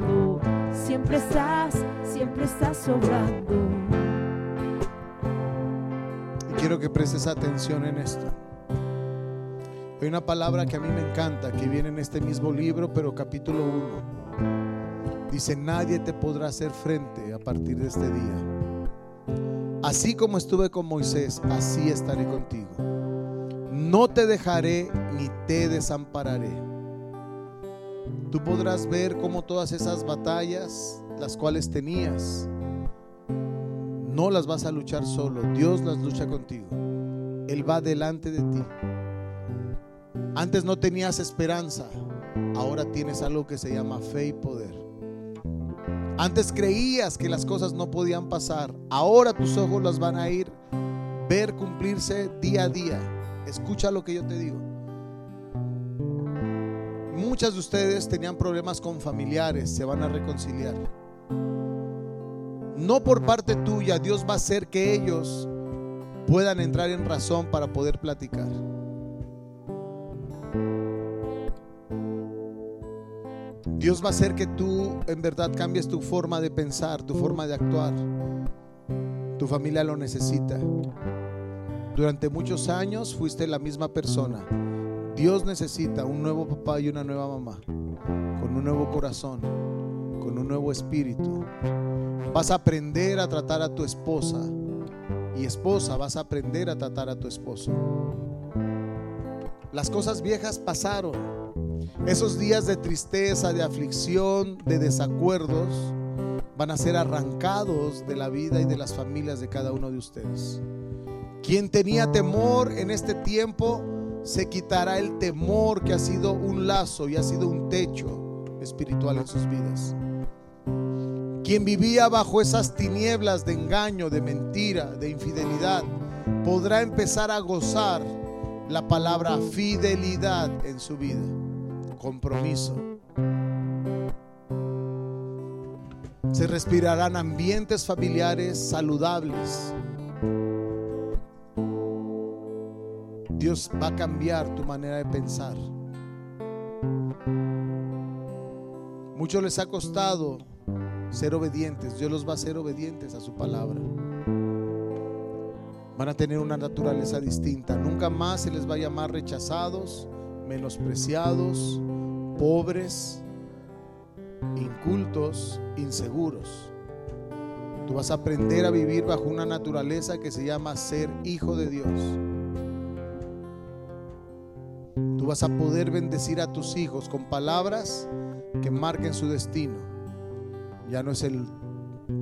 Atención en esto. Hay una palabra que a mí me encanta, que viene en este mismo libro, pero capítulo 1. Dice, nadie te podrá hacer frente a partir de este día. Así como estuve con Moisés, así estaré contigo. No te dejaré ni te desampararé. Tú podrás ver cómo todas esas batallas, las cuales tenías, no las vas a luchar solo. Dios las lucha contigo. Él va delante de ti. Antes no tenías esperanza, ahora tienes algo que se llama fe y poder. Antes creías que las cosas no podían pasar, ahora tus ojos las van a ir ver cumplirse día a día. Escucha lo que yo te digo. Muchas de ustedes tenían problemas con familiares, se van a reconciliar. No por parte tuya, Dios va a hacer que ellos puedan entrar en razón para poder platicar. Dios va a hacer que tú en verdad cambies tu forma de pensar, tu forma de actuar. Tu familia lo necesita. Durante muchos años fuiste la misma persona. Dios necesita un nuevo papá y una nueva mamá, con un nuevo corazón, con un nuevo espíritu. Vas a aprender a tratar a tu esposa y esposa vas a aprender a tratar a tu esposo. Las cosas viejas pasaron. Esos días de tristeza, de aflicción, de desacuerdos, van a ser arrancados de la vida y de las familias de cada uno de ustedes. Quien tenía temor en este tiempo, se quitará el temor que ha sido un lazo y ha sido un techo espiritual en sus vidas. Quien vivía bajo esas tinieblas de engaño, de mentira, de infidelidad, podrá empezar a gozar la palabra fidelidad en su vida compromiso. Se respirarán ambientes familiares saludables. Dios va a cambiar tu manera de pensar. Muchos les ha costado ser obedientes. Dios los va a hacer obedientes a su palabra. Van a tener una naturaleza distinta. Nunca más se les va a llamar rechazados, menospreciados, pobres, incultos, inseguros. Tú vas a aprender a vivir bajo una naturaleza que se llama ser hijo de Dios. Tú vas a poder bendecir a tus hijos con palabras que marquen su destino. Ya no es el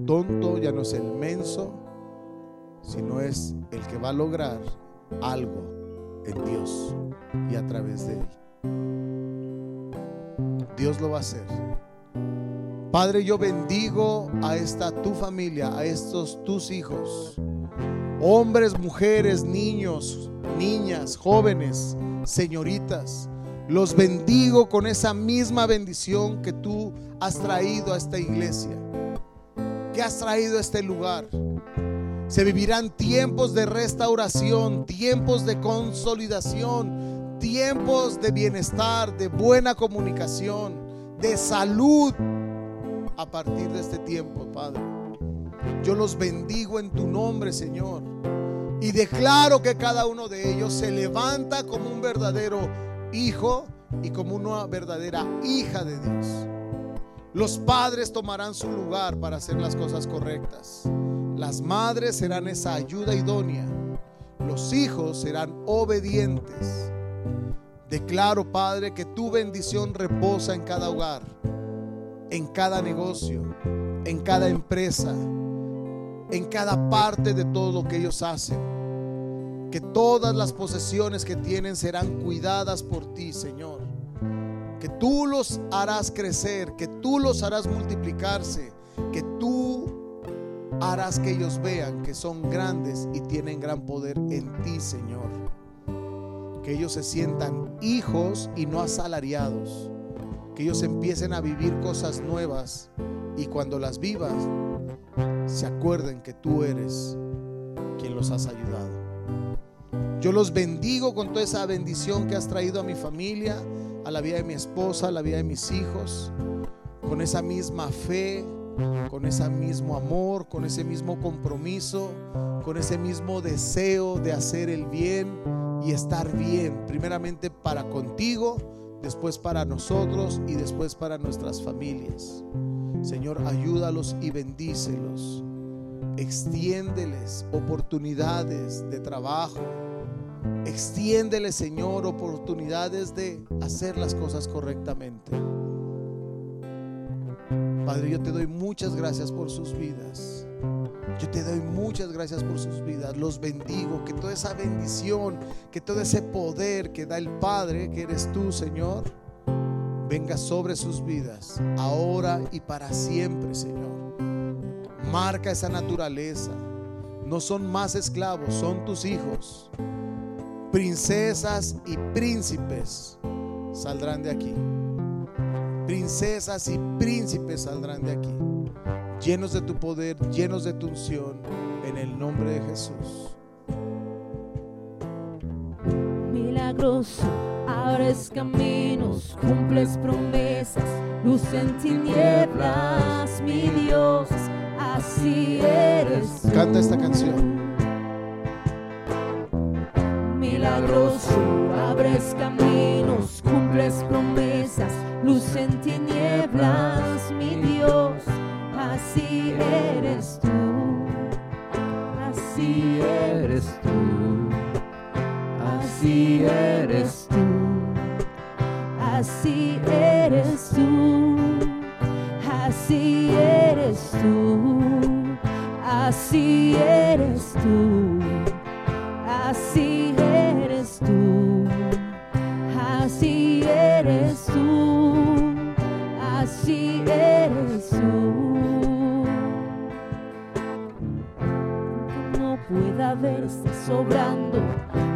tonto, ya no es el menso, sino es el que va a lograr algo en Dios y a través de él. Dios lo va a hacer. Padre, yo bendigo a esta tu familia, a estos tus hijos, hombres, mujeres, niños, niñas, jóvenes, señoritas. Los bendigo con esa misma bendición que tú has traído a esta iglesia, que has traído a este lugar. Se vivirán tiempos de restauración, tiempos de consolidación, tiempos de bienestar, de buena comunicación, de salud a partir de este tiempo, Padre. Yo los bendigo en tu nombre, Señor. Y declaro que cada uno de ellos se levanta como un verdadero hijo y como una verdadera hija de Dios. Los padres tomarán su lugar para hacer las cosas correctas. Las madres serán esa ayuda idónea. Los hijos serán obedientes. Declaro, Padre, que tu bendición reposa en cada hogar, en cada negocio, en cada empresa, en cada parte de todo lo que ellos hacen. Que todas las posesiones que tienen serán cuidadas por ti, Señor. Que tú los harás crecer, que tú los harás multiplicarse, que tú harás que ellos vean que son grandes y tienen gran poder en ti, Señor que ellos se sientan hijos y no asalariados, que ellos empiecen a vivir cosas nuevas y cuando las vivas se acuerden que tú eres quien los has ayudado. Yo los bendigo con toda esa bendición que has traído a mi familia, a la vida de mi esposa, a la vida de mis hijos, con esa misma fe, con ese mismo amor, con ese mismo compromiso, con ese mismo deseo de hacer el bien y estar bien, primeramente para contigo, después para nosotros y después para nuestras familias. Señor, ayúdalos y bendícelos. Extiéndeles oportunidades de trabajo. Extiéndeles, Señor, oportunidades de hacer las cosas correctamente. Padre, yo te doy muchas gracias por sus vidas. Yo te doy muchas gracias por sus vidas. Los bendigo. Que toda esa bendición, que todo ese poder que da el Padre, que eres tú, Señor, venga sobre sus vidas, ahora y para siempre, Señor. Marca esa naturaleza. No son más esclavos, son tus hijos. Princesas y príncipes saldrán de aquí. Princesas y príncipes saldrán de aquí llenos de tu poder, llenos de tu unción, en el nombre de Jesús. milagroso, abres caminos, cumples promesas, luz en tinieblas, mi Dios, así eres tú. Canta esta canción. Abres caminos, cumples promesas, luz en tinieblas, mi Dios, así eres tú. Así eres tú. Así eres tú. Así eres tú. Así eres tú. Así eres. Sobrando.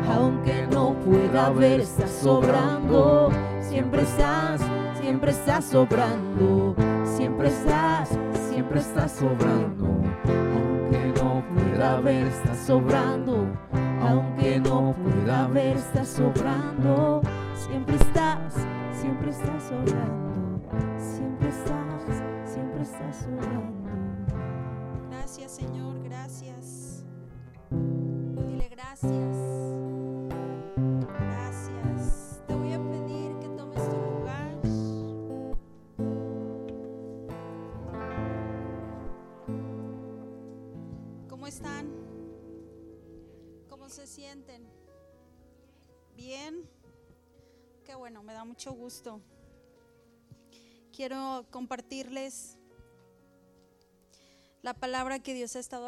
Aunque no pueda ver, está sobrando. Siempre estás, siempre estás sobrando. Siempre estás, siempre estás sobrando. Aunque no pueda ver, está sobrando. Aunque no pueda ver, está sobrando. Siempre estás, siempre estás sobrando. Siempre estás, siempre estás sobrando. Gracias, Señor, sienten? ¿Bien? Qué bueno, me da mucho gusto. Quiero compartirles la palabra que Dios ha estado